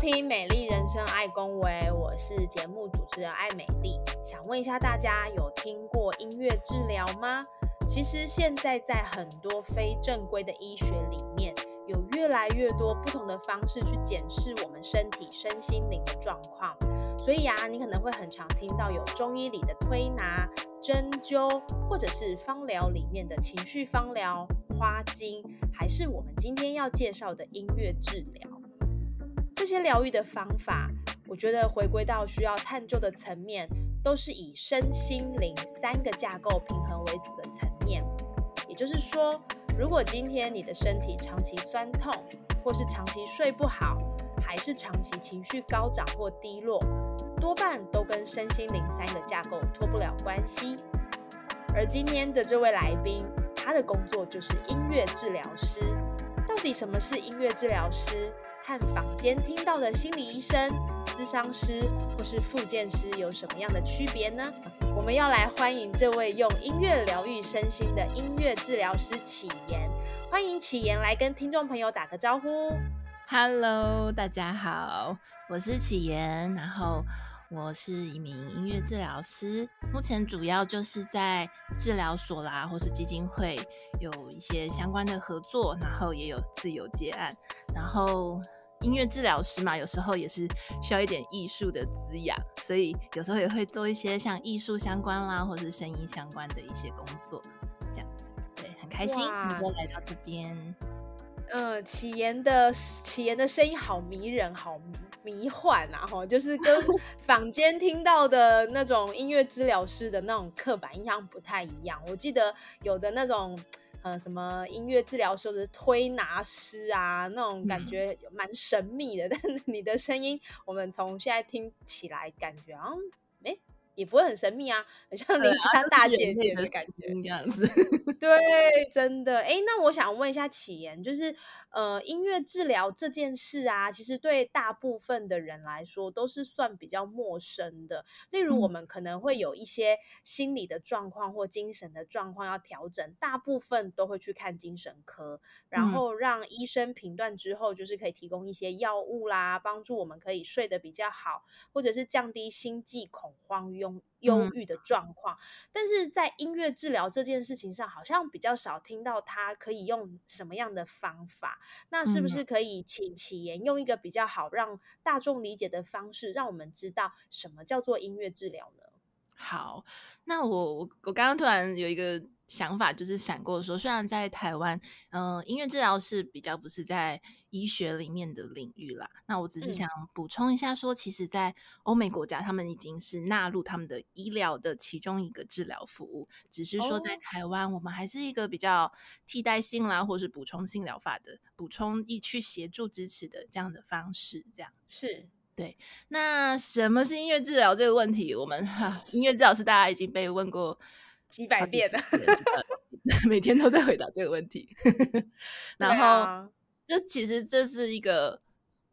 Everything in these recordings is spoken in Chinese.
听《美丽人生爱公维》，我是节目主持人艾美丽。想问一下大家，有听过音乐治疗吗？其实现在在很多非正规的医学里面，有越来越多不同的方式去检视我们身体身心灵的状况。所以呀、你可能会很常听到有中医里的推拿、针灸，或者是芳疗里面的情绪芳疗、花精，还是我们今天要介绍的音乐治疗。这些疗愈的方法，我觉得回归到需要探究的层面，都是以身心灵三个架构平衡为主的层面。也就是说，如果今天你的身体长期酸痛，或是长期睡不好，还是长期情绪高涨或低落，多半都跟身心灵三个架构脱不了关系。而今天的这位来宾，他的工作就是音乐治疗师。到底什么是音乐治疗师？和坊间听到的心理医生、咨商师或是复健师有什么样的区别呢？我们要来欢迎这位用音乐疗愈身心的音乐治疗师启言。欢迎启言来跟听众朋友打个招呼。Hello，大家好，我是启言，然后我是一名音乐治疗师，目前主要就是在治疗所啦，或是基金会有一些相关的合作，然后也有自由接案，然后音乐治疗师嘛，有时候也是需要一点艺术的滋养，所以有时候也会做一些像艺术相关啦，或是声音相关的一些工作，这样子，对，很开心哇能够来到这边。嗯，启言的启言的声音好迷人，好迷幻啊！哈，就是跟坊间听到的那种音乐治疗师的那种刻板印象不太一样。我记得有的那种。呃，什么音乐治疗师或者是推拿师啊，那种感嗯觉蛮神秘的。但你的声音，我们从现在听起来，感觉好像哎、也不会很神秘啊，很像邻家大姐姐的感觉。这样子。对，真的。哎，那我想问一下启言，就是呃，音乐治疗这件事啊，其实对大部分的人来说都是算比较陌生的。例如，我嗯们可能会有一些心理的状况或精神的状况要调整，大部分都会去看精神科，然嗯后让医生评断之后，就是可以提供一些药物啦，帮助我们可以睡得比较好，或者是降低心悸、恐慌、忧忧嗯郁的状况。但是在音乐治疗这件事情上，好像比较少听到他可以用什么样的方法。那是不嗯是可以请启言用一个比较好让大众理解的方式，让我们知道什么叫做音乐治疗呢？好，那我我我刚刚突然有一个想法，就是闪过说，虽然在台湾，嗯、音乐治疗是比较不是在医学里面的领域啦，那我只是嗯想补充一下说，其实，在欧美国家，他们已经是纳入他们的医疗的其中一个治疗服务，只是说在哦台湾，我们还是一个比较替代性啦，或是补充性疗法的补充一去协助支持的这样的方式，这样。是，那什么是音乐治疗这个问题，我们、哈音乐治疗师大家已经被问过几百遍了。每天都在回答这个问题。然对后，啊这其实这是一个，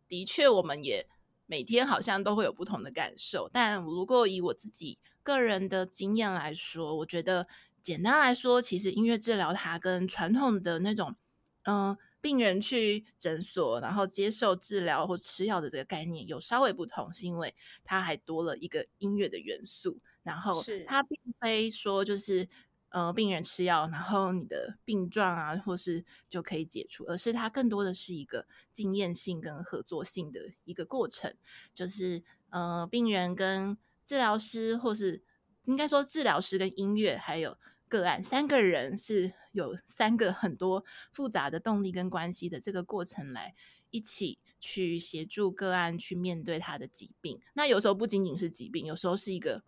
的确我们也每天好像都会有不同的感受。但如果以我自己个人的经验来说，我觉得简单来说，其实音乐治疗它跟传统的那种，嗯、病人去诊所然后接受治疗或吃药的这个概念有稍微不同，是因为它还多了一个音乐的元素。然后是它并非说就是呃病人吃药，然后你的病状啊或是就可以解除，而是它更多的是一个经验性跟合作性的一个过程，就是呃病人跟治疗师或是应该说治疗师跟音乐还有个案三个人是有三个很多复杂的动力跟关系的这个过程来一起去协助个案去面对他的疾病。那有时候不仅仅是疾病，有时候是一个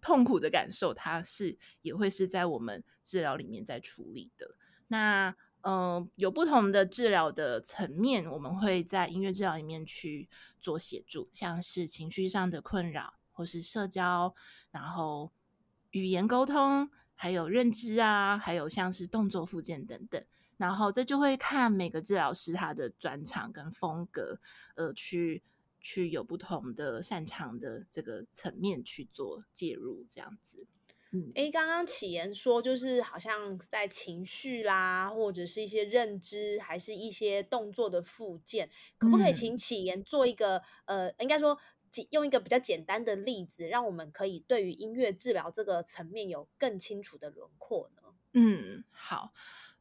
痛苦的感受，它是也会是在我们治疗里面在处理的。那嗯，有不同的治疗的层面，我们会在音乐治疗里面去做协助，像是情绪上的困扰，或是社交，然后语言沟通，还有认知啊，还有像是动作附件等等。然后这就会看每个治疗师他的专长跟风格，呃，去去有不同的擅长的这个层面去做介入，这样子。哎，刚刚启言说，就是好像在情绪啦，或者是一些认知，还是一些动作的附件，可不可以请启言做一个呃，应该说用一个比较简单的例子，让我们可以对于音乐治疗这个层面有更清楚的轮廓呢？嗯，好，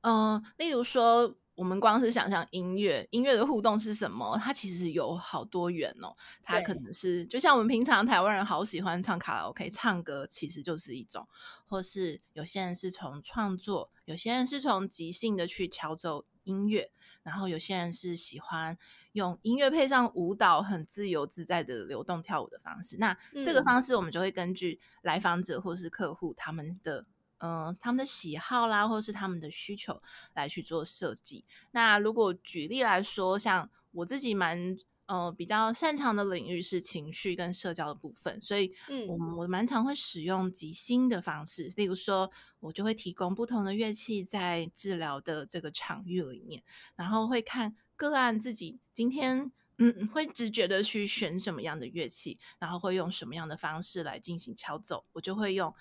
嗯，例如说。我们光是想象音乐，音乐的互动是什么？它其实有好多元哦。它可能是就像我们平常台湾人好喜欢唱卡拉 OK，唱歌其实就是一种；或是有些人是从创作，有些人是从即兴的去敲奏音乐，然后有些人是喜欢用音乐配上舞蹈，很自由自在的流动跳舞的方式。那这个方式，我们就会根据来访者或是客户他们的。嗯，他们的喜好啦，或者是他们的需求来去做设计。那如果举例来说，像我自己蛮呃比较擅长的领域是情绪跟社交的部分，所以我我蛮常会使用即兴的方式。例如说，我就会提供不同的乐器在治疗的这个场域里面，然后会看个案自己今天嗯会直觉的去选什么样的乐器，然后会用什么样的方式来进行敲奏，我就会用。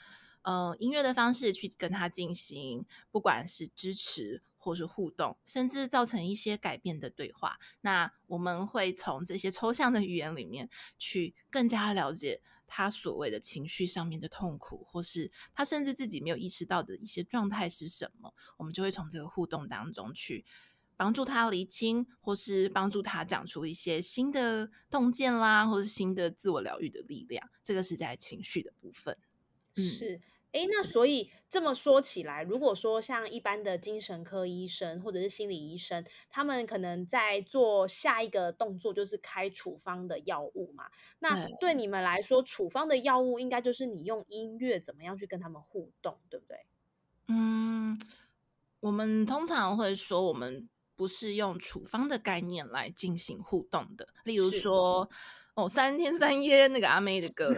呃，音乐的方式去跟他进行，不管是支持或是互动，甚至造成一些改变的对话。那我们会从这些抽象的语言里面，去更加了解他所谓的情绪上面的痛苦，或是他甚至自己没有意识到的一些状态是什么。我们就会从这个互动当中去帮助他厘清，或是帮助他讲出一些新的洞见啦，或是新的自我疗愈的力量。这个是在情绪的部分。是，哎，那所以这么说起来，如果说像一般的精神科医生或者是心理医生，他们可能在做下一个动作就是开处方的药物嘛？那对你们来说，处方的药物应该就是你用音乐怎么样去跟他们互动，对不对？嗯，我们通常会说，我们不是用处方的概念来进行互动的，例如说。哦，三天三夜那个阿妹的歌，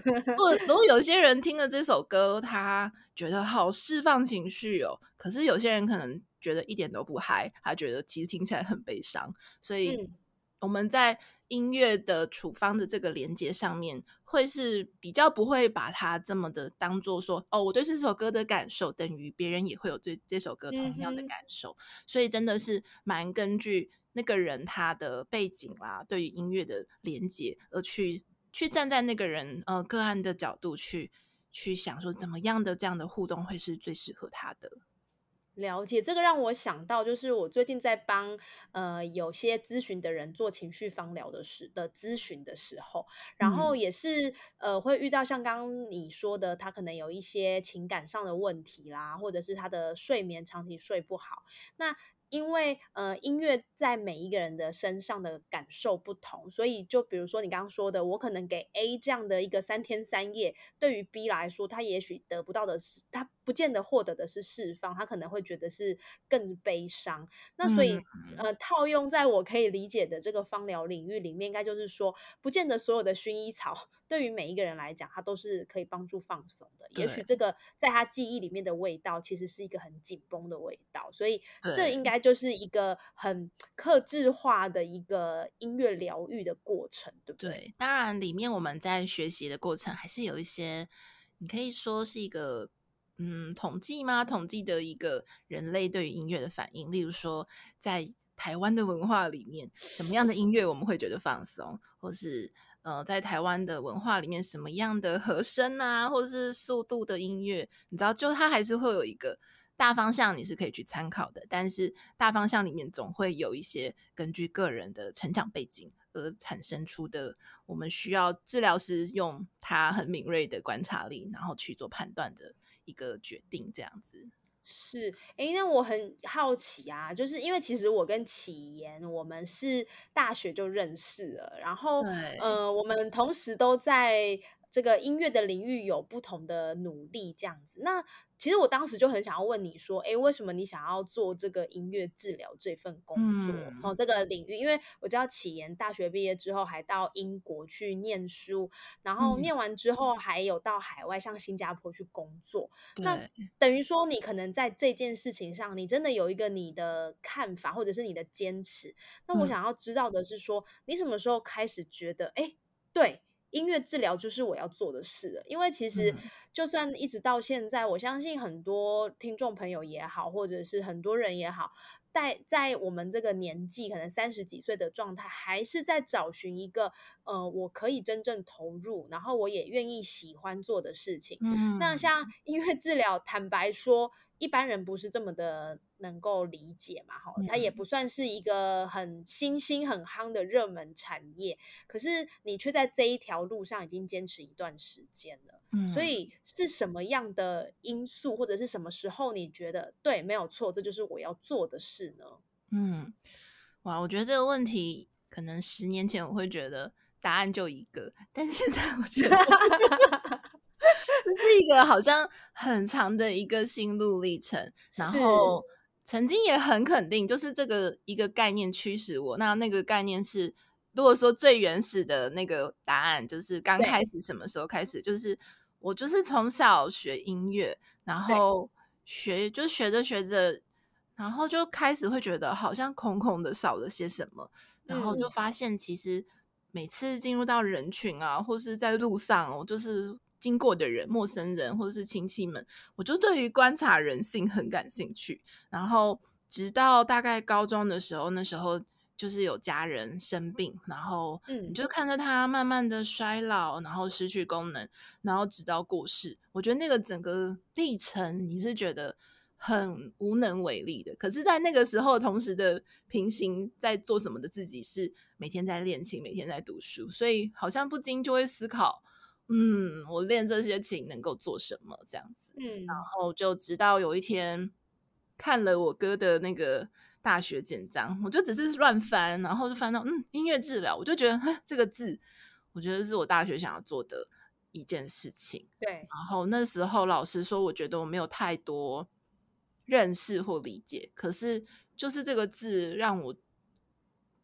如果有些人听了这首歌，他觉得好释放情绪哦。可是有些人可能觉得一点都不嗨，他觉得其实听起来很悲伤。所以我们在音乐的处方的这个连接上面，会是比较不会把它这么的当做说，哦，我对这首歌的感受等于别人也会有对这首歌同样的感受。所以真的是蛮根据。那个人他的背景啦，对于音乐的连接，而去去站在那个人呃个案的角度去去想说，怎么样的这样的互动会是最适合他的。了解这个让我想到，就是我最近在帮呃有些咨询的人做情绪方疗的时的咨询的时候，然后也是呃会遇到像刚刚你说的，他可能有一些情感上的问题啦，或者是他的睡眠长期睡不好，那。因为呃，音乐在每一个人的身上的感受不同，所以就比如说你刚刚说的，我可能给 A 这样的一个三天三夜，对于 B 来说，他也许得不到的是，他不见得获得的是释放，他可能会觉得是更悲伤。那所以呃，套用在我可以理解的这个芳疗领域里面，应该就是说，不见得所有的薰衣草对于每一个人来讲，它都是可以帮助放松的。也许这个在他记忆里面的味道，其实是一个很紧绷的味道，所以这应该。就是一个很克制化的一个音乐疗愈的过程，对不对？对，当然里面我们在学习的过程还是有一些，你可以说是一个嗯统计吗？统计的一个人类对于音乐的反应，例如说在台湾的文化里面，什么样的音乐我们会觉得放松，或是呃在台湾的文化里面什么样的和声啊，或是速度的音乐，你知道，就它还是会有一个。大方向你是可以去参考的，但是大方向里面总会有一些根据个人的成长背景而产生出的，我们需要治疗师用他很敏锐的观察力，然后去做判断的一个决定，这样子。是，哎，那我很好奇啊，就是因为其实我跟启言，我们是大学就认识了，然后，对，呃，我们同时都在这个音乐的领域有不同的努力，这样子。那其实我当时就很想要问你说，哎，为什么你想要做这个音乐治疗这份工作？哦，嗯这个领域，因为我知道启言大学毕业之后还到英国去念书，然后嗯，念完之后还有到海外，像新加坡去工作。那，等于说，你可能在这件事情上，你真的有一个你的看法，或者是你的坚持。那我嗯想要知道的是说，你什么时候开始觉得，哎，对，音乐治疗就是我要做的事了？因为其实嗯就算一直到现在，我相信很多听众朋友也好，或者是很多人也好，在在我们这个年纪，可能三十几岁的状态，还是在找寻一个呃，我可以真正投入，然后我也愿意喜欢做的事情。那嗯像音乐治疗，坦白说，一般人不是这么的能够理解嘛，哈，它也嗯不算是一个很新兴、很夯的热门产业，可是你却在这一条路上已经坚持一段时间了。嗯所嗯以是什么样的因素，或者是什么时候你觉得对，没有错，这就是我要做的事呢？嗯，哇，我觉得这个问题可能十年前我会觉得答案就一个，但是现在我觉得这是一个好像很长的一个心路历程，然，后曾经也很肯定，就是这个一个概念驱使我。那那个概念是，如果说最原始的那个答案，就是刚开始什么时候开始，就是我就是从小学音乐，然，后学就学着学着，然后就开始会觉得好像空空的少了些什么，然后就嗯，发现其实每次进入到人群啊，或是在路上，我就是经过的人、陌生人或者是亲戚们，我就对于观察人性很感兴趣。然后直到大概高中的时候，那时候就是有家人生病，然后你嗯，就看着他慢慢的衰老，然后失去功能，然后直到过世。我觉得那个整个历程，你是觉得很无能为力的。可是，在那个时候，同时的平行在做什么的自己是每天在练琴，每天在读书，所以好像不禁就会思考，嗯，我练这些琴能够做什么这样子。嗯然嗯，后就直到有一天看了我哥的那个大学简章，我就只是乱翻，然后就翻到嗯音乐治疗，我就觉得这个字，我觉得是我大学想要做的一件事情。对，然后那时候老师说，我觉得我没有太多认识或理解，可是就是这个字让我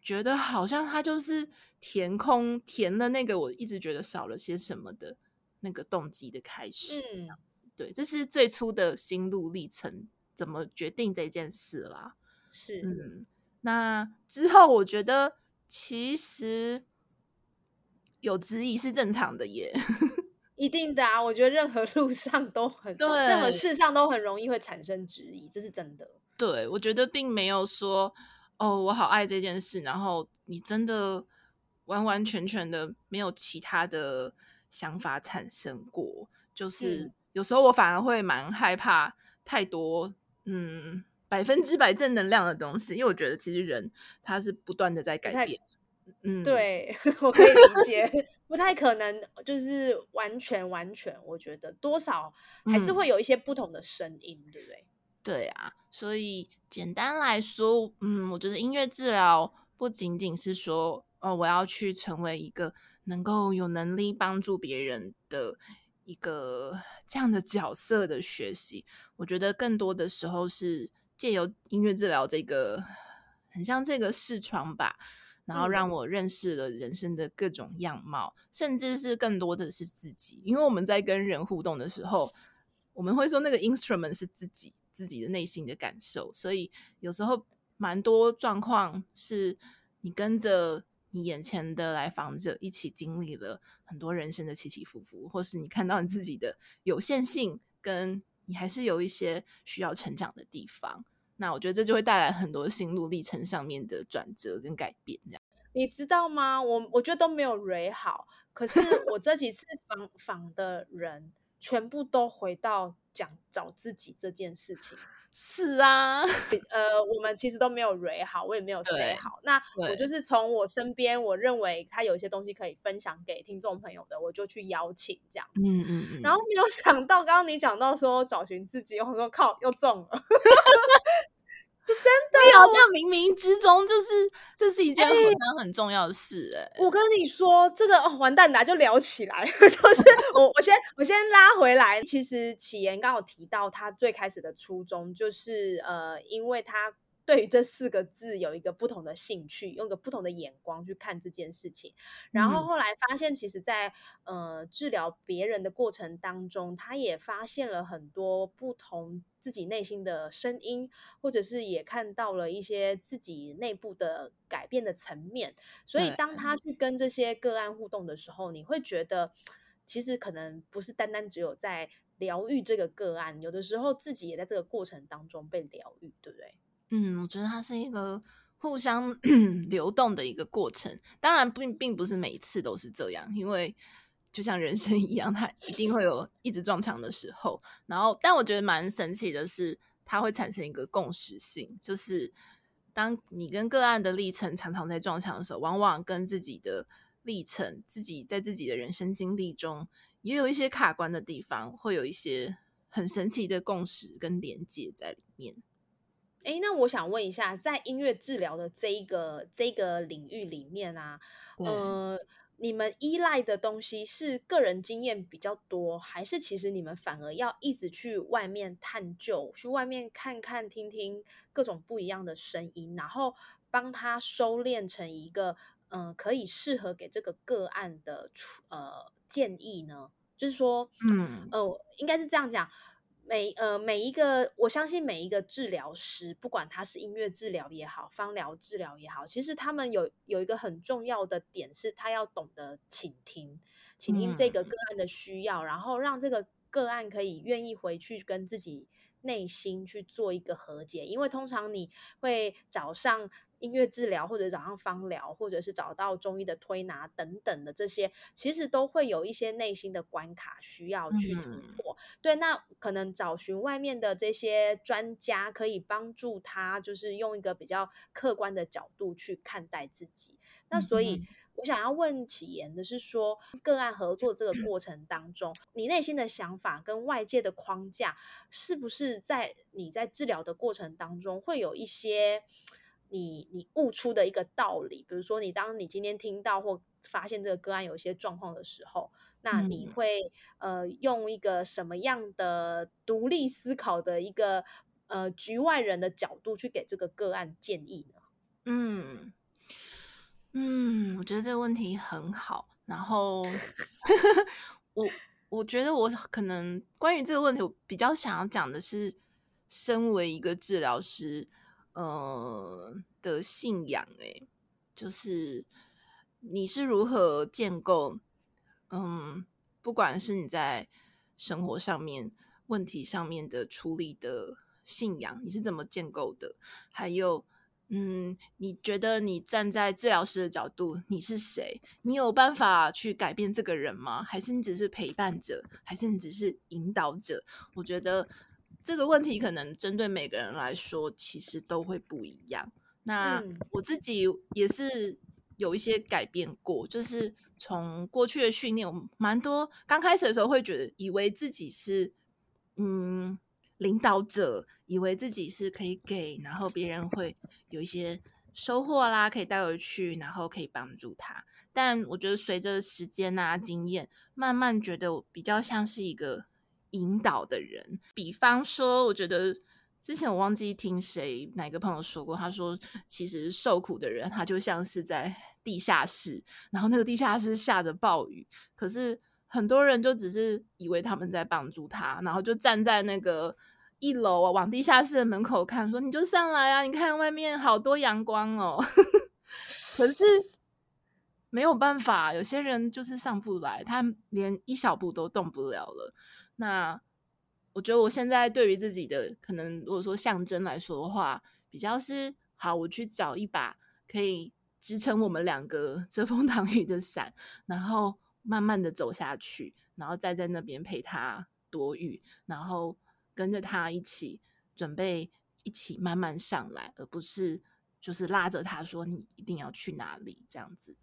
觉得好像它就是填空填了那个我一直觉得少了些什么的那个动机的开始。嗯，对，这是最初的心路历程，怎么决定这件事啦？是，嗯，那之后我觉得其实有质疑是正常的耶。一定的啊，我觉得任何 路上都很对任何，事上都很容易会产生质疑，这是真的。对，我觉得并没有说哦，我好爱这件事，然后你真的完完全全的没有其他的想法产生过。就是嗯，有时候我反而会蛮害怕太多，嗯，百分之百正能量的东西，因为我觉得其实人他是不断的在改变。嗯，对，我可以理解，不太可能就是完全完全，我觉得多少还是嗯。会有一些不同的声音，对不对？对啊，所以简单来说，嗯，我觉得音乐治疗不仅仅是说，哦，我要去成为一个能够有能力帮助别人的一个这样的角色的学习。我觉得更多的时候是借由音乐治疗这个，很像这个视窗吧，然后嗯，让我认识了人生的各种样貌，甚至是更多的是自己。因为我们在跟人互动的时候，我们会说那个 instrument 是自己自己的内心的感受，所以有时候蛮多状况是你跟着你眼前的来访者一起经历了很多人生的起起伏伏，或是你看到你自己的有限性，跟你还是有一些需要成长的地方。那我觉得这就会带来很多心路历程上面的转折跟改变，这样。你知道吗？我我觉得都没有蕊好，可是我这几次访访的人全部都回到讲找自己这件事情。是啊，呃，我们其实都没有蕊好，我也没有 say 好。那我就是从我身边，我认为他有一些东西可以分享给听众朋友的，我就去邀请这样子。嗯嗯嗯。然后没有想到，刚刚你讲到说找寻自己，我说靠，又中了。真的，好像冥冥之中就是这是一件好像很重要的事哎。我跟你说，这个完蛋的就聊起来，就是我我先我先拉回来。其实启言刚好提到他最开始的初衷，就是呃，因为他。对于这四个字有一个不同的兴趣，用个不同的眼光去看这件事情，然后后来发现，其实，在呃治疗别人的过程当中，他也发现了很多不同自己内心的声音，或者是也看到了一些自己内部的改变的层面。所以，当他去跟这些个案互动的时候，你会觉得，其实可能不是单单只有在疗愈这个个案，有的时候自己也在这个过程当中被疗愈，对不对？嗯，我觉得它是一个互相 流动的一个过程。当然，并并不是每一次都是这样，因为就像人生一样，它一定会有一直撞墙的时候。然后，但我觉得蛮神奇的是，它会产生一个共识性，就是当你跟个案的历程常常在撞墙的时候，往往跟自己的历程、自己在自己的人生经历中也有一些卡关的地方，会有一些很神奇的共识跟连接在里面。哎，那我想问一下，在音乐治疗的这一个这个领域里面啊，呃，你们依赖的东西是个人经验比较多，还是其实你们反而要一直去外面探究，去外面看看、听听各种不一样的声音，然后帮他收敛成一个嗯，可以适合给这个个案的呃建议呢？就是说，嗯，呃，应该是这样讲。每呃每一个，我相信每一个治疗师，不管他是音乐治疗也好，芳疗治疗也好，其实他们有有一个很重要的点，是他要懂得倾听，倾听这个个案的需要，然后让这个个案可以愿意回去跟自己内心去做一个和解，因为通常你会早上。音乐治疗，或者早上芳疗，或者是找到中医的推拿等等的这些，其实都会有一些内心的关卡需要去突破。对，那可能找寻外面的这些专家，可以帮助他，就是用一个比较客观的角度去看待自己。那所以，我想要问启言的是，说个案合作这个过程当中，你内心的想法跟外界的框架，是不是在你在治疗的过程当中会有一些？你你悟出的一个道理，比如说，你当你今天听到或发现这个个案有一些状况的时候，那你会呃用一个什么样的独立思考的一个呃局外人的角度去给这个个案建议呢？嗯嗯，我觉得这个问题很好。然后 我我觉得我可能关于这个问题，我比较想要讲的是，身为一个治疗师。呃的信仰，哎，就是你是如何建构？嗯，不管是你在生活上面、问题上面的处理的信仰，你是怎么建构的？还有，嗯，你觉得你站在治疗师的角度，你是谁？你有办法去改变这个人吗？还是你只是陪伴者？还是你只是引导者？我觉得。这个问题可能针对每个人来说，其实都会不一样。那我自己也是有一些改变过，就是从过去的训练，我蛮多刚开始的时候会觉得，以为自己是嗯领导者，以为自己是可以给，然后别人会有一些收获啦，可以带回去，然后可以帮助他。但我觉得随着时间啊经验，慢慢觉得比较像是一个。引导的人，比方说，我觉得之前我忘记听谁哪个朋友说过，他说，其实受苦的人，他就像是在地下室，然后那个地下室下着暴雨，可是很多人就只是以为他们在帮助他，然后就站在那个一楼啊，往地下室的门口看，说你就上来啊，你看外面好多阳光哦，可是没有办法，有些人就是上不来，他连一小步都动不了了。那我觉得我现在对于自己的可能，如果说象征来说的话，比较是好，我去找一把可以支撑我们两个 遮风挡雨的伞，然后慢慢的走下去，然后再在那边陪他躲雨，然后跟着他一起准备一起慢慢上来，而不是就是拉着他说你一定要去哪里这样子。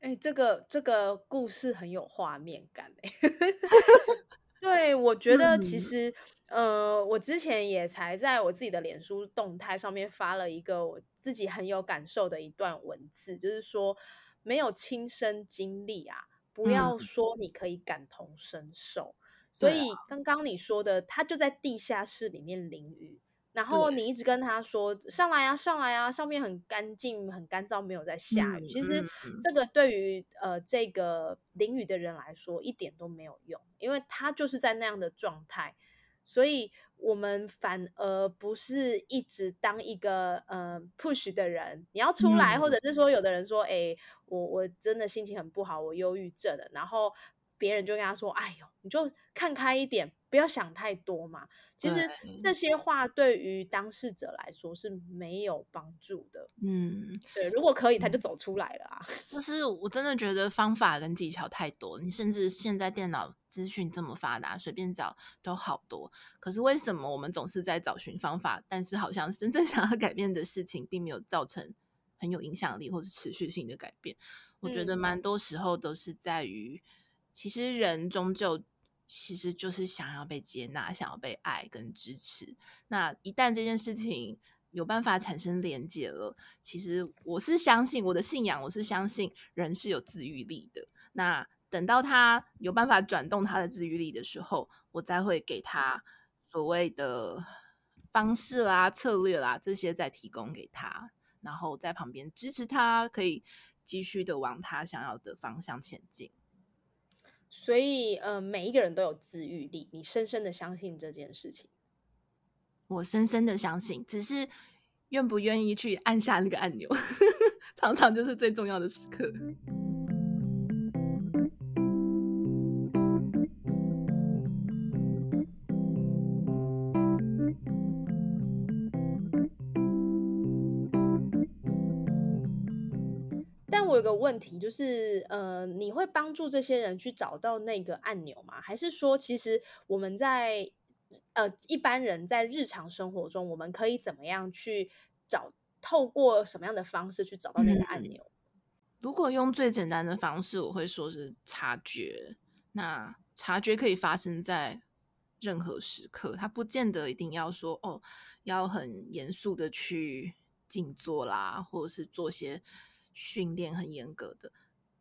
哎，这个这个故事很有画面感哎。对，我觉得其实，呃，我之前也才在我自己的脸书动态上面发了一个我自己很有感受的一段文字，就是说没有亲身经历啊，不要说你可以感同身受。所以刚刚你说的，他就在地下室里面淋雨。然后你一直跟他说上来啊，上来啊，上面很干净、很干燥，没有在下雨。其实这个对于呃这个淋雨的人来说一点都没有用，因为他就是在那样的状态。所以我们反而不是一直当一个呃 push 的人，你要出来，或者是说有的人说，哎，我我真的心情很不好，我忧郁症了，然后。别人就跟他说：“哎呦，你就看开一点，不要想太多嘛。”其实这些话对于当事者来说是没有帮助的。嗯，对，如果可以，他就走出来了啊。就是我真的觉得方法跟技巧太多，你甚至现在电脑资讯这么发达，随便找都好多。可是为什么我们总是在找寻方法，但是好像真正想要改变的事情，并没有造成很有影响力或是持续性的改变？我觉得蛮多时候都是在于。其实人终究其实就是想要被接纳，想要被爱跟支持。那一旦这件事情有办法产生连接了，其实我是相信我的信仰，我是相信人是有自愈力的。那等到他有办法转动他的自愈力的时候，我再会给他所谓的方式啦、策略啦这些再提供给他，然后在旁边支持他，可以继续的往他想要的方向前进。所以，呃，每一个人都有自愈力，你深深的相信这件事情。我深深的相信，只是愿不愿意去按下那个按钮，常常就是最重要的时刻。有个问题就是，呃，你会帮助这些人去找到那个按钮吗？还是说，其实我们在呃一般人在日常生活中，我们可以怎么样去找？透过什么样的方式去找到那个按钮？如果用最简单的方式，我会说是察觉。那察觉可以发生在任何时刻，它不见得一定要说哦，要很严肃的去静坐啦，或者是做些。训练很严格的，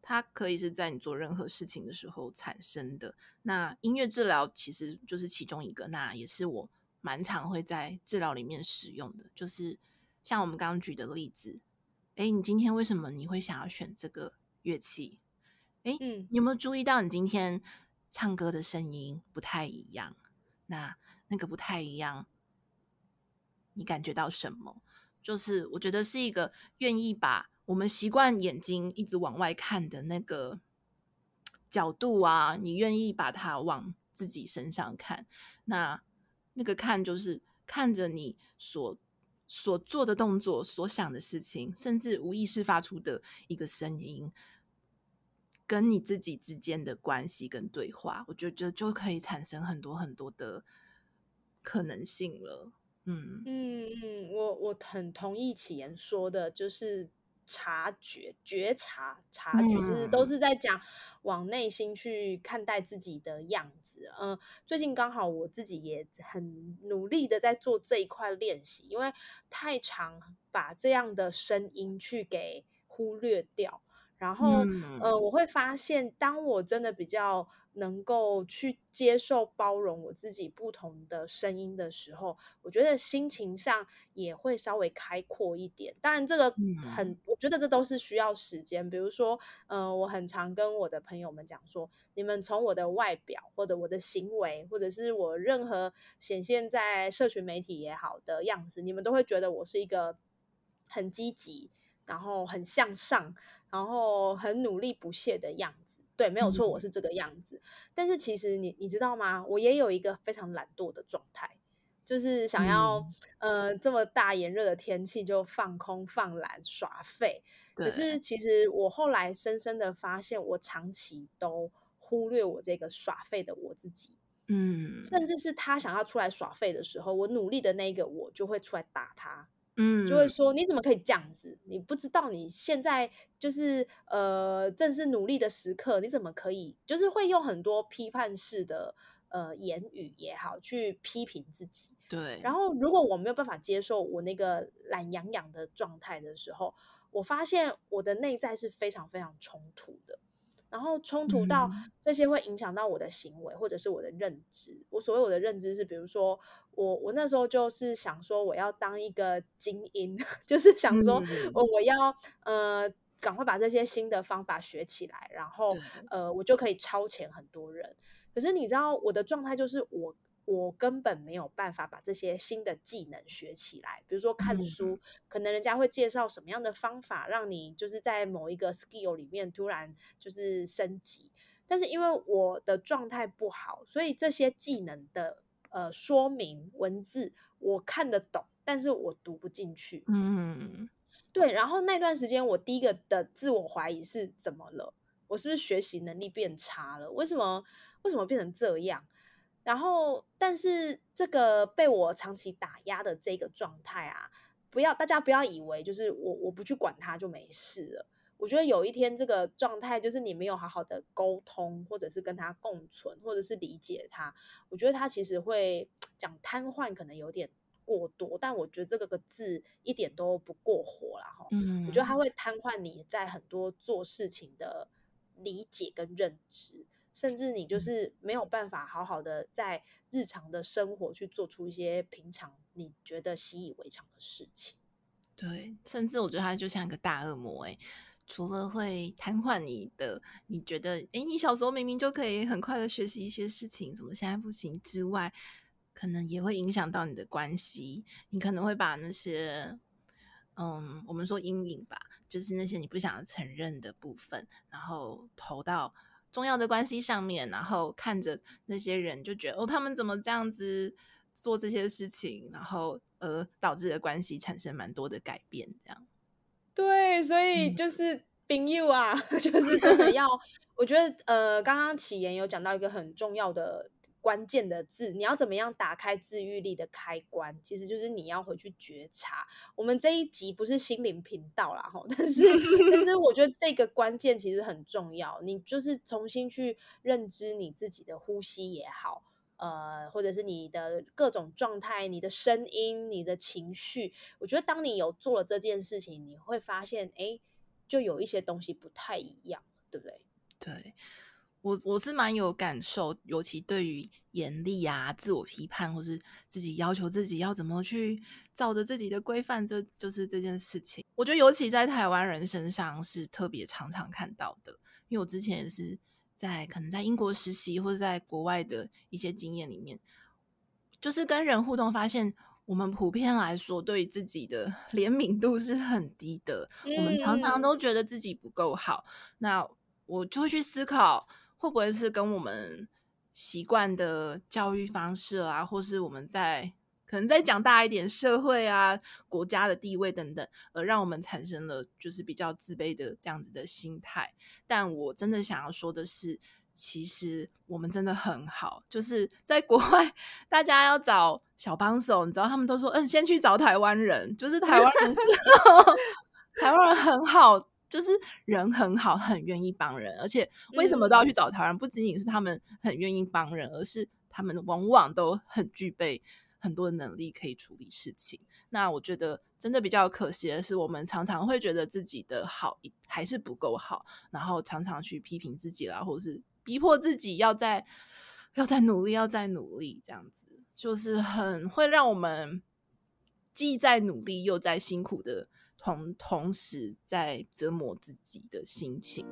它可以是在你做任何事情的时候产生的。那音乐治疗其实就是其中一个，那也是我蛮常会在治疗里面使用的。就是像我们刚刚举的例子，哎，你今天为什么你会想要选这个乐器？哎，嗯，你有没有注意到你今天唱歌的声音不太一样？那那个不太一样，你感觉到什么？就是我觉得是一个愿意把。我们习惯眼睛一直往外看的那个角度啊，你愿意把它往自己身上看？那那个看就是看着你所所做的动作、所想的事情，甚至无意识发出的一个声音，跟你自己之间的关系跟对话，我觉得就可以产生很多很多的可能性了。嗯嗯嗯，我我很同意启言说的，就是。察觉、觉察、察觉，是都是在讲往内心去看待自己的样子。嗯，最近刚好我自己也很努力的在做这一块练习，因为太常把这样的声音去给忽略掉。然后，呃，我会发现，当我真的比较能够去接受、包容我自己不同的声音的时候，我觉得心情上也会稍微开阔一点。当然，这个很，我觉得这都是需要时间。比如说，嗯，我很常跟我的朋友们讲说，你们从我的外表，或者我的行为，或者是我任何显现在社群媒体也好的样子，你们都会觉得我是一个很积极。然后很向上，然后很努力不懈的样子，对，没有错，我是这个样子。但是其实你你知道吗？我也有一个非常懒惰的状态。就是想要呃这么大炎热的天气就放空放懒耍废。可是其实我后来深深的发现，我长期都忽略我这个耍废的我自己。嗯，甚至是他想要出来耍废的时候，我努力的那个我就会出来打他。嗯，就会说你怎么可以这样子？你不知道你现在就是呃正是努力的时刻，你怎么可以就是会用很多批判式的呃言语也好去批评自己？对。然后如果我没有办法接受我那个懒洋洋的状态的时候，我发现我的内在是非常非常冲突的。然后冲突到这些会影响到我的行为或者是我的认知。我所谓我的认知是，比如说我我那时候就是想说我要当一个精英，就是想说我我要呃赶快把这些新的方法学起来，然后呃我就可以超前很多人。可是你知道我的状态就是我。我根本没有办法把这些新的技能学起来，比如说看书，可能人家会介绍什么样的方法让你就是在某一个 skill 里面突然就是升级，但是因为我的状态不好，所以这些技能的呃说明文字我看得懂，但是我读不进去。嗯，对。然后那段时间我第一个的自我怀疑是怎么了？我是不是学习能力变差了？为什么为什么变成这样？然后，但是这个被我长期打压的这个状态啊，不要大家不要以为就是我我不去管它就没事了。我觉得有一天这个状态就是你没有好好的沟通，或者是跟他共存，或者是理解他，我觉得他其实会讲瘫痪，可能有点过多，但我觉得这个个字一点都不过火了哈。嗯，我觉得他会瘫痪你在很多做事情的理解跟认知。甚至你就是没有办法好好的在日常的生活去做出一些平常你觉得习以为常的事情。对，甚至我觉得他就像一个大恶魔哎，除了会瘫痪你的，你觉得哎，你小时候明明就可以很快的学习一些事情，怎么现在不行之外，可能也会影响到你的关系。你可能会把那些嗯，我们说阴影吧，就是那些你不想要承认的部分，然后投到。重要的关系上面，然后看着那些人，就觉得哦，他们怎么这样子做这些事情，然后呃，导致的关系产生蛮多的改变，这样。对，所以就是朋友啊，就是真的要，我觉得呃，刚刚启言有讲到一个很重要的。关键的字，你要怎么样打开自愈力的开关？其实就是你要回去觉察。我们这一集不是心灵频道啦，哈，但是但是我觉得这个关键其实很重要。你就是重新去认知你自己的呼吸也好，呃，或者是你的各种状态、你的声音、你的情绪。我觉得当你有做了这件事情，你会发现，哎，就有一些东西不太一样，对不对？对。我我是蛮有感受，尤其对于严厉啊、自我批判，或是自己要求自己要怎么去照着自己的规范，就就是这件事情。我觉得尤其在台湾人身上是特别常常看到的，因为我之前也是在可能在英国实习或者在国外的一些经验里面，就是跟人互动，发现我们普遍来说对自己的怜悯度是很低的，我们常常都觉得自己不够好。那我就会去思考。会不会是跟我们习惯的教育方式啊，或是我们在可能再讲大一点社会啊、国家的地位等等，而让我们产生了就是比较自卑的这样子的心态？但我真的想要说的是，其实我们真的很好，就是在国外，大家要找小帮手，你知道他们都说，嗯，先去找台湾人，就是台湾人 台湾人很好。就是人很好，很愿意帮人，而且为什么都要去找台湾？不仅仅是他们很愿意帮人，而是他们往往都很具备很多能力可以处理事情。那我觉得真的比较可惜的是，我们常常会觉得自己的好还是不够好，然后常常去批评自己啦，或是逼迫自己要在要再努力，要再努力，这样子就是很会让我们既在努力又在辛苦的。同同时在折磨自己的心情。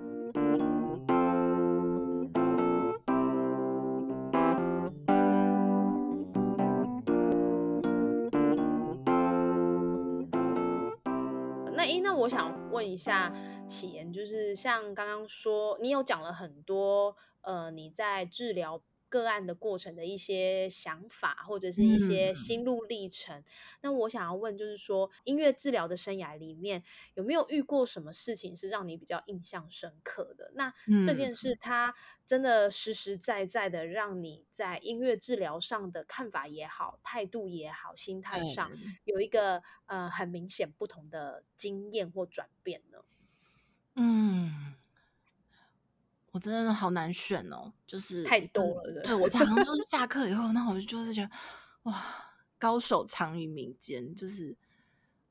那一，那我想问一下启言，就是像刚刚说，你有讲了很多，呃，你在治疗。个案的过程的一些想法，或者是一些嗯心路历程。那我想要问，就是说音乐治疗的生涯里面，有没有遇过什么事情是让你比较印象深刻的？那这嗯件事它真的实实在在的让你在音乐治疗上的看法也好、态度也好、心态上有一个呃很明显不同的经验或转变呢？嗯，我真的好难选哦，就是太多了对对我常常就是 下课以后，那我就是觉得哇，高手藏于民间，就是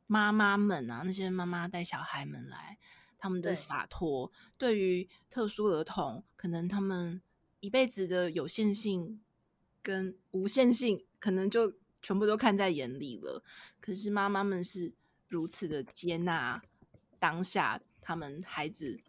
妈妈们啊，那些妈妈带小孩们来，他们的对洒脱，对于特殊儿童，可能他们一辈子的有限性跟无限性，可能就全部都看在眼里了。可是妈妈们是如此的接纳当下他们孩子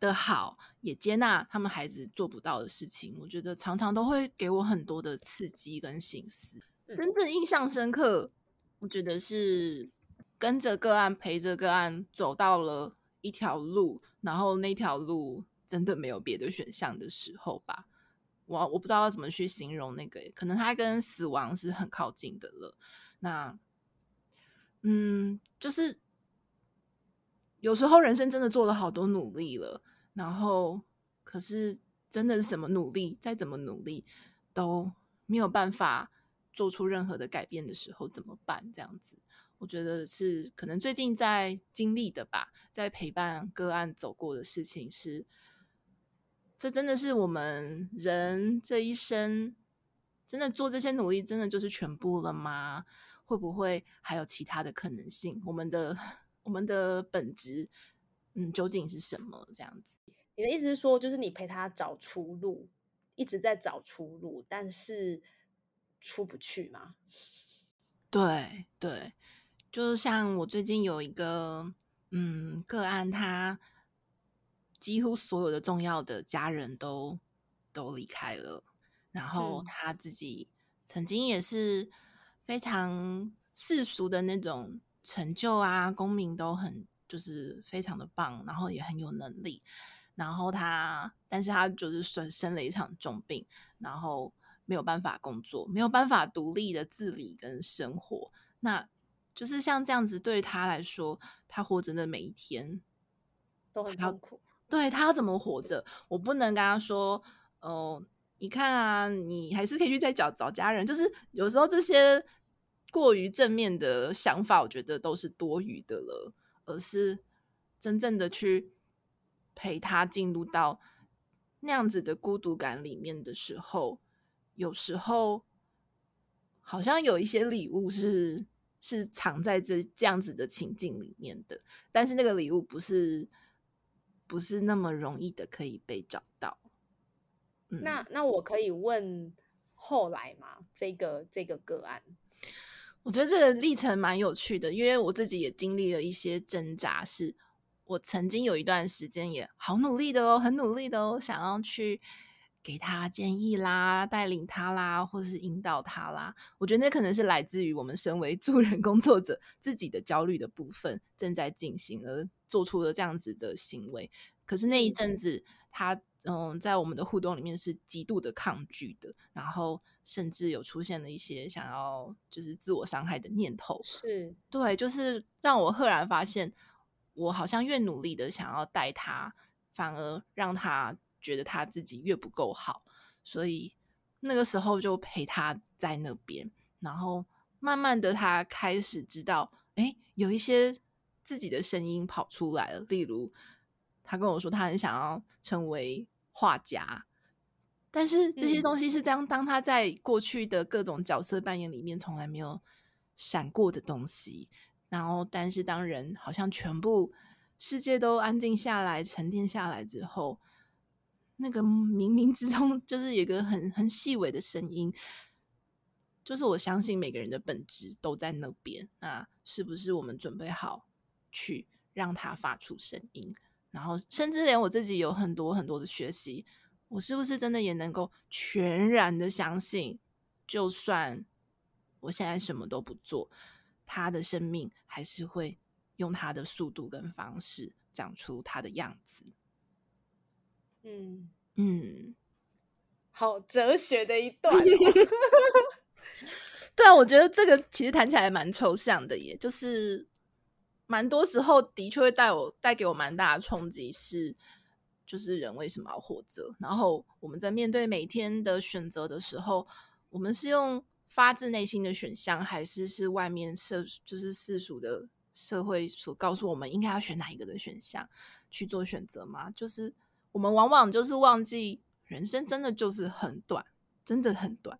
的好，也接纳他们孩子做不到的事情。我觉得常常都会给我很多的刺激跟心思。嗯真正印象深刻，我觉得是跟着个案陪着个案走到了一条路，然后那条路真的没有别的选项的时候吧。我我不知道要怎么去形容那个，可能他跟死亡是很靠近的了。那，嗯，就是有时候人生真的做了好多努力了，然后可是真的是什么努力，再怎么努力都没有办法做出任何的改变的时候，怎么办？这样子，我觉得是可能最近在经历的吧，在陪伴个案走过的事情是，这真的是我们人这一生真的做这些努力，真的就是全部了吗？会不会还有其他的可能性？我们的 我们的本质，嗯，究竟是什么？这样子，你的意思是说，就是你陪他找出路，一直在找出路，但是出不去吗？对对，就是像我最近有一个嗯个案，他几乎所有的重要的家人都都离开了，然后嗯他自己曾经也是非常世俗的那种成就啊，功名都很就是非常的棒，然后也很有能力，然后他但是他就是生生了一场重病，然后没有办法工作，没有办法独立的自理跟生活，那就是像这样子，对他来说，他活着的每一天，都很痛苦。对他要怎么活着，我不能跟他说，哦、你看啊，你还是可以去再找找家人。就是有时候这些过于正面的想法，我觉得都是多余的了，而是真正的去陪他进入到那样子的孤独感里面的时候，有时候好像有一些礼物是是藏在这这样子的情境里面的，但是那个礼物不是不是那么容易的可以被找到。嗯那那我可以问后来吗？这个这个个案，我觉得这个历程蛮有趣的，因为我自己也经历了一些挣扎，是我曾经有一段时间也好努力的哦，很努力的哦，想要去给他建议啦、带领他啦，或是引导他啦。我觉得那可能是来自于我们身为助人工作者自己的焦虑的部分正在进行，而做出了这样子的行为。可是那一嗯阵子，他嗯，在我们的互动里面是极度的抗拒的，然后甚至有出现了一些想要就是自我伤害的念头。是对，就是让我赫然发现，我好像越努力的想要带他，反而让他觉得他自己越不够好。所以那个时候就陪他在那边，然后慢慢的他开始知道，哎，有一些自己的声音跑出来了。例如，他跟我说他很想要成为画家，但是这些嗯东西是当当他在过去的各种角色扮演里面从来没有闪过的东西。然后，但是当人好像全部世界都安静下来、沉淀下来之后，那个冥冥之中就是有一个很很细微的声音，就是我相信每个人的本质都在那边。那是不是我们准备好去让它发出声音？然后，甚至连我自己有很多很多的学习，我是不是真的也能够全然的相信，就算我现在什么都不做，他的生命还是会用他的速度跟方式长出他的样子。嗯，嗯，好哲学的一段。对啊，我觉得这个其实谈起来蛮抽象的，耶就是蛮多时候的确会带我带给我蛮大的冲击，是就是人为什么要活着？然后我们在面对每天的选择的时候，我们是用发自内心的选项，还是是外面社就是世俗的社会所告诉我们应该要选哪一个的选项去做选择吗？就是我们往往就是忘记人生真的就是很短，真的很短。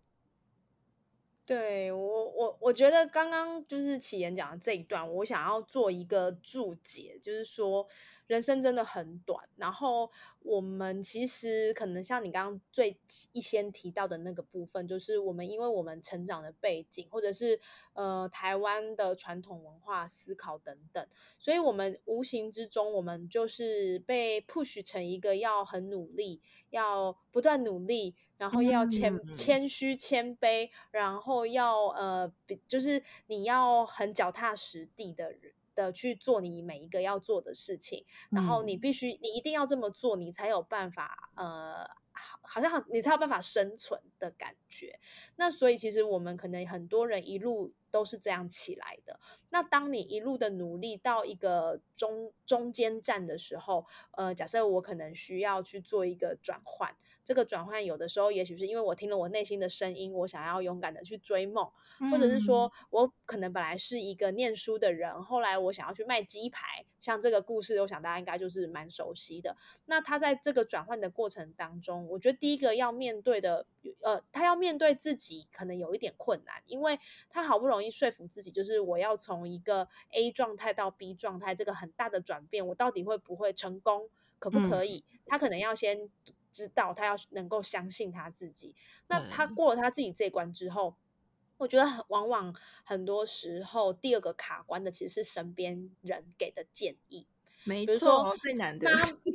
对我，我我觉得刚刚就是启言讲的这一段，我想要做一个注解，就是说人生真的很短。然后我们其实可能像你刚刚最一先提到的那个部分，就是我们因为我们成长的背景，或者是呃台湾的传统文化思考等等，所以我们无形之中，我们就是被 push 成一个要很努力，要不断努力。然后要谦谦虚谦卑，然后要呃，就是你要很脚踏实地的的去做你每一个要做的事情，然后你必须你一定要这么做，你才有办法呃，好好像你才有办法生存的感觉。那所以其实我们可能很多人一路都是这样起来的。那当你一路的努力到一个中中间站的时候，呃，假设我可能需要去做一个转换。这个转换有的时候，也许是因为我听了我内心的声音，我想要勇敢的去追梦，或者是说我可能本来是一个念书的人，后来我想要去卖鸡排。像这个故事，我想大家应该就是蛮熟悉的。那他在这个转换的过程当中，我觉得第一个要面对的，呃，他要面对自己可能有一点困难，因为他好不容易说服自己，就是我要从一个 A 状态到 B 状态，这个很大的转变，我到底会不会成功，可不可以？他可能要先。知道他要能够相信他自己，那他过了他自己这一关之后，我觉得往往很多时候第二个卡关的其实是身边人给的建议。没错，最难的。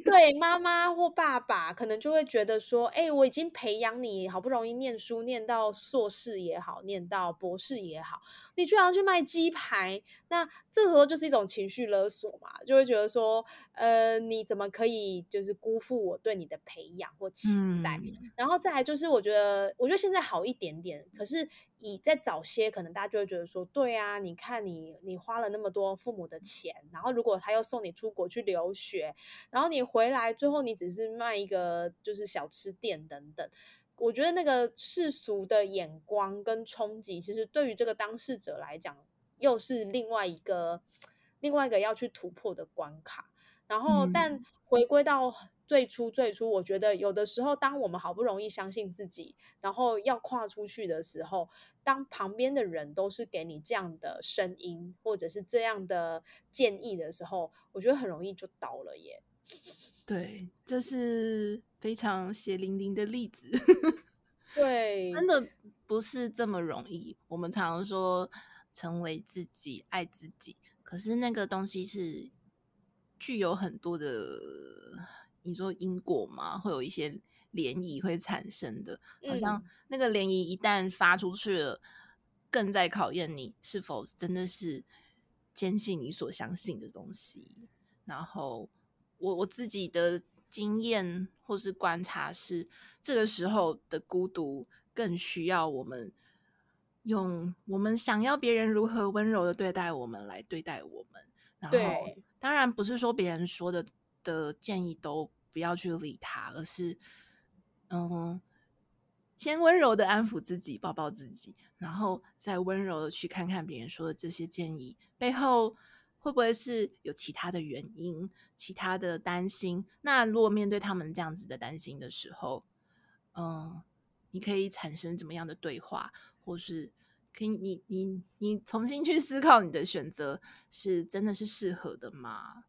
对妈妈或爸爸，可能就会觉得说：“哎，我已经培养你，好不容易念书念到硕士也好，念到博士也好，你居然去卖鸡排，那这时候就是一种情绪勒索嘛，就会觉得说：呃，你怎么可以就是辜负我对你的培养或期待？然后再来就是，我觉得，我觉得现在好一点点，可是。以再早些，可能大家就会觉得说，对啊，你看你你花了那么多父母的钱，然后如果他又送你出国去留学，然后你回来最后你只是卖一个就是小吃店等等，我觉得那个世俗的眼光跟冲击，其实对于这个当事者来讲，又是另外一个另外一个要去突破的关卡。然后，但回归到。最初，最初，我觉得有的时候，当我们好不容易相信自己，然后要跨出去的时候，当旁边的人都是给你这样的声音，或者是这样的建议的时候，我觉得很容易就倒了耶。对，这是非常血淋淋的例子。对，真的不是这么容易。我们常常说成为自己，爱自己，可是那个东西是具有很多的。你说因果嘛？会有一些涟漪会产生的，好像那个涟漪一旦发出去了，更在考验你是否真的是坚信你所相信的东西。然后我我自己的经验或是观察是，这个时候的孤独更需要我们用我们想要别人如何温柔的对待我们来对待我们。然后当然不是说别人说的的建议都。不要去理他，而是嗯，先温柔的安抚自己，抱抱自己，然后再温柔的去看看别人说的这些建议背后会不会是有其他的原因、其他的担心。那如果面对他们这样子的担心的时候，嗯，你可以产生怎么样的对话，或是可以你你你重新去思考你的选择是真的是适合的吗？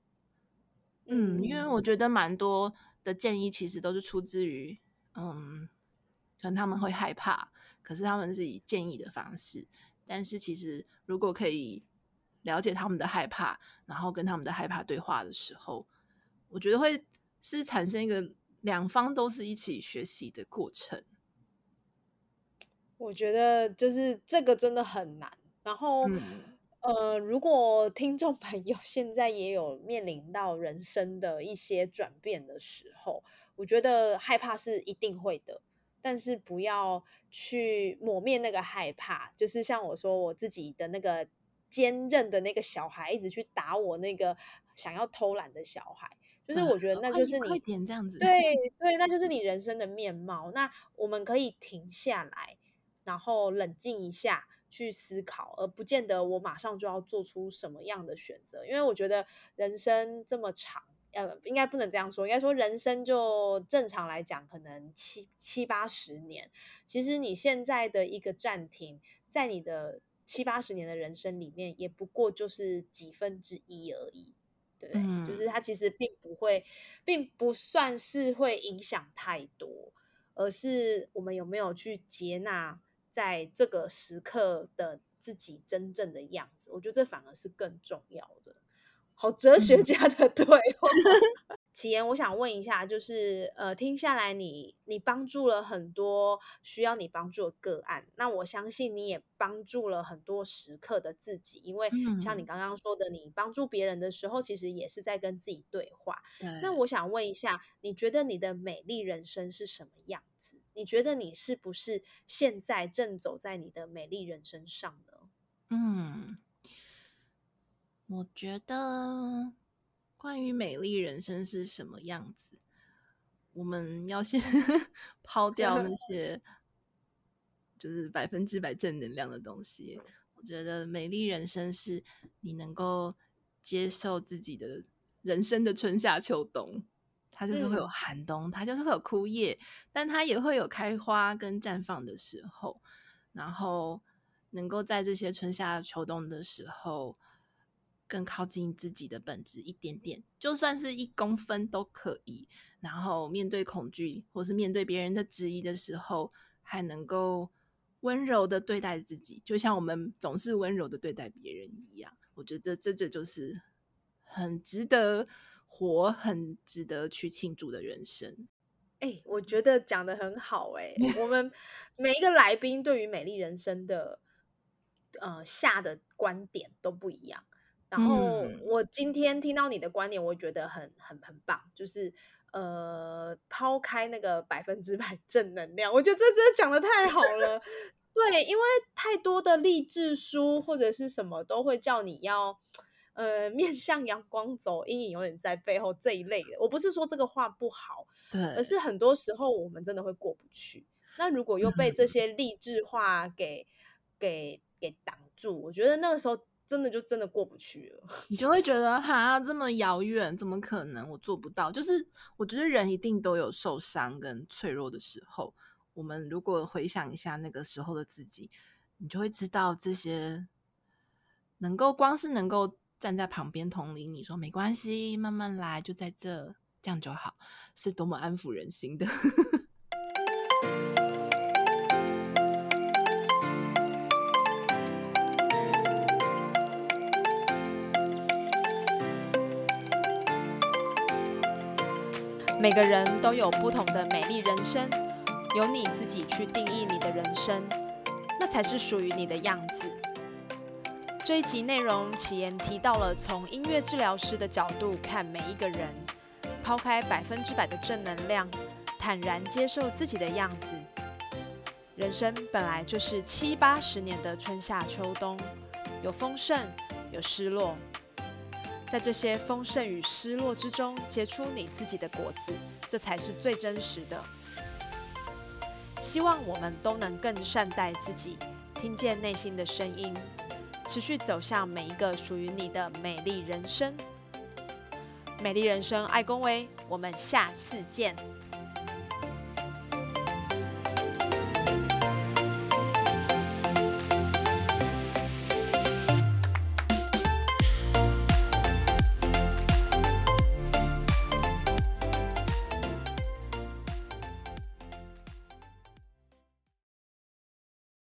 嗯，因为我觉得蛮多的建议其实都是出自于，嗯，可能他们会害怕，可是他们是以建议的方式。但是其实如果可以了解他们的害怕，然后跟他们的害怕对话的时候，我觉得会是产生一个两方都是一起学习的过程。我觉得就是这个真的很难，然后。呃，如果听众朋友 现在也有面临到人生的一些转变的时候，我觉得害怕是一定会的。但是不要去抹灭那个害怕。就是像我说，我自己的那个坚韧的那个小孩，一直去打我那个想要偷懒的小孩。就是我觉得那就是你这样子，对对，那就是你人生的面貌。那我们可以停下来，然后冷静一下去思考，而不见得我马上就要做出什么样的选择。因为我觉得人生这么长，呃，应该不能这样说，应该说人生就正常来讲，可能七七八十年。其实你现在的一个暂停，在你的七八十年的人生里面，也不过就是几分之一而已。对，就是它其实并不会，并不算是会影响太多，而是我们有没有去接纳在这个时刻的自己真正的样子，我觉得这反而是更重要的。好哲学家的 对话。启言，我想问一下，就是呃，听下来你你帮助了很多需要你帮助的个案，那我相信你也帮助了很多时刻的自己，因为像你刚刚说的，你帮助别人的时候，其实也是在跟自己对话。那我想问一下，你觉得你的美丽人生是什么样子？你觉得你是不是现在正走在你的美丽人生上呢？嗯，我觉得。关于美丽人生是什么样子，我们要先 抛掉那 些就是百分之百正能量的东西。我觉得美丽人生是你能够接受自己的人生的春夏秋冬，它就是会有寒冬，它就是会有枯叶，但它也会有开花跟绽放的时候。然后能够在这些春夏秋冬的时候。更靠近自己的本质一点点，就算是一公分都可以。然后面对恐惧或是面对别人的质疑的时候，还能够温柔的对待自己，就像我们总是温柔的对待别人一样。我觉得这这就是很值得活、很值得去庆祝的人生。哎，我觉得讲的很好。哎，我们每一个来宾对于美丽人生的呃下的观点都不一样。然后我今天听到你的观点，我觉得很很很棒，就是呃，抛开那个百分之百正能量，我觉得这真的讲的太好了。对，因为太多的励志书或者是什么都会叫你要呃面向阳光走，阴影永远在背后这一类的。我不是说这个话不好，对，而是很多时候我们真的会过不去。那如果又被这些励志话给给给挡住，我觉得那个时候。真的就真的过不去了，你就会觉得哈这么遥远，怎么可能？我做不到。就是我觉得人一定都有受伤跟脆弱的时候。我们如果回想一下那个时候的自己，你就会知道这些能够光是能够站在旁边同理你说没关系，慢慢来，就在这这样就好，是多么安抚人心的。每个人都有不同的美丽人生，由你自己去定义你的人生，那才是属于你的样子。这一集内容，启言提到了从音乐治疗师的角度看每一个人，抛开百分之百的正能量，坦然接受自己的样子。人生本来就是七八十年的春夏秋冬，有丰盛，有失落。在这些丰盛与失落之中结出你自己的果子，这才是最真实的。希望我们都能更善待自己，听见内心的声音，持续走向每一个属于你的美丽人生。美丽人生，爱恭维，我们下次见。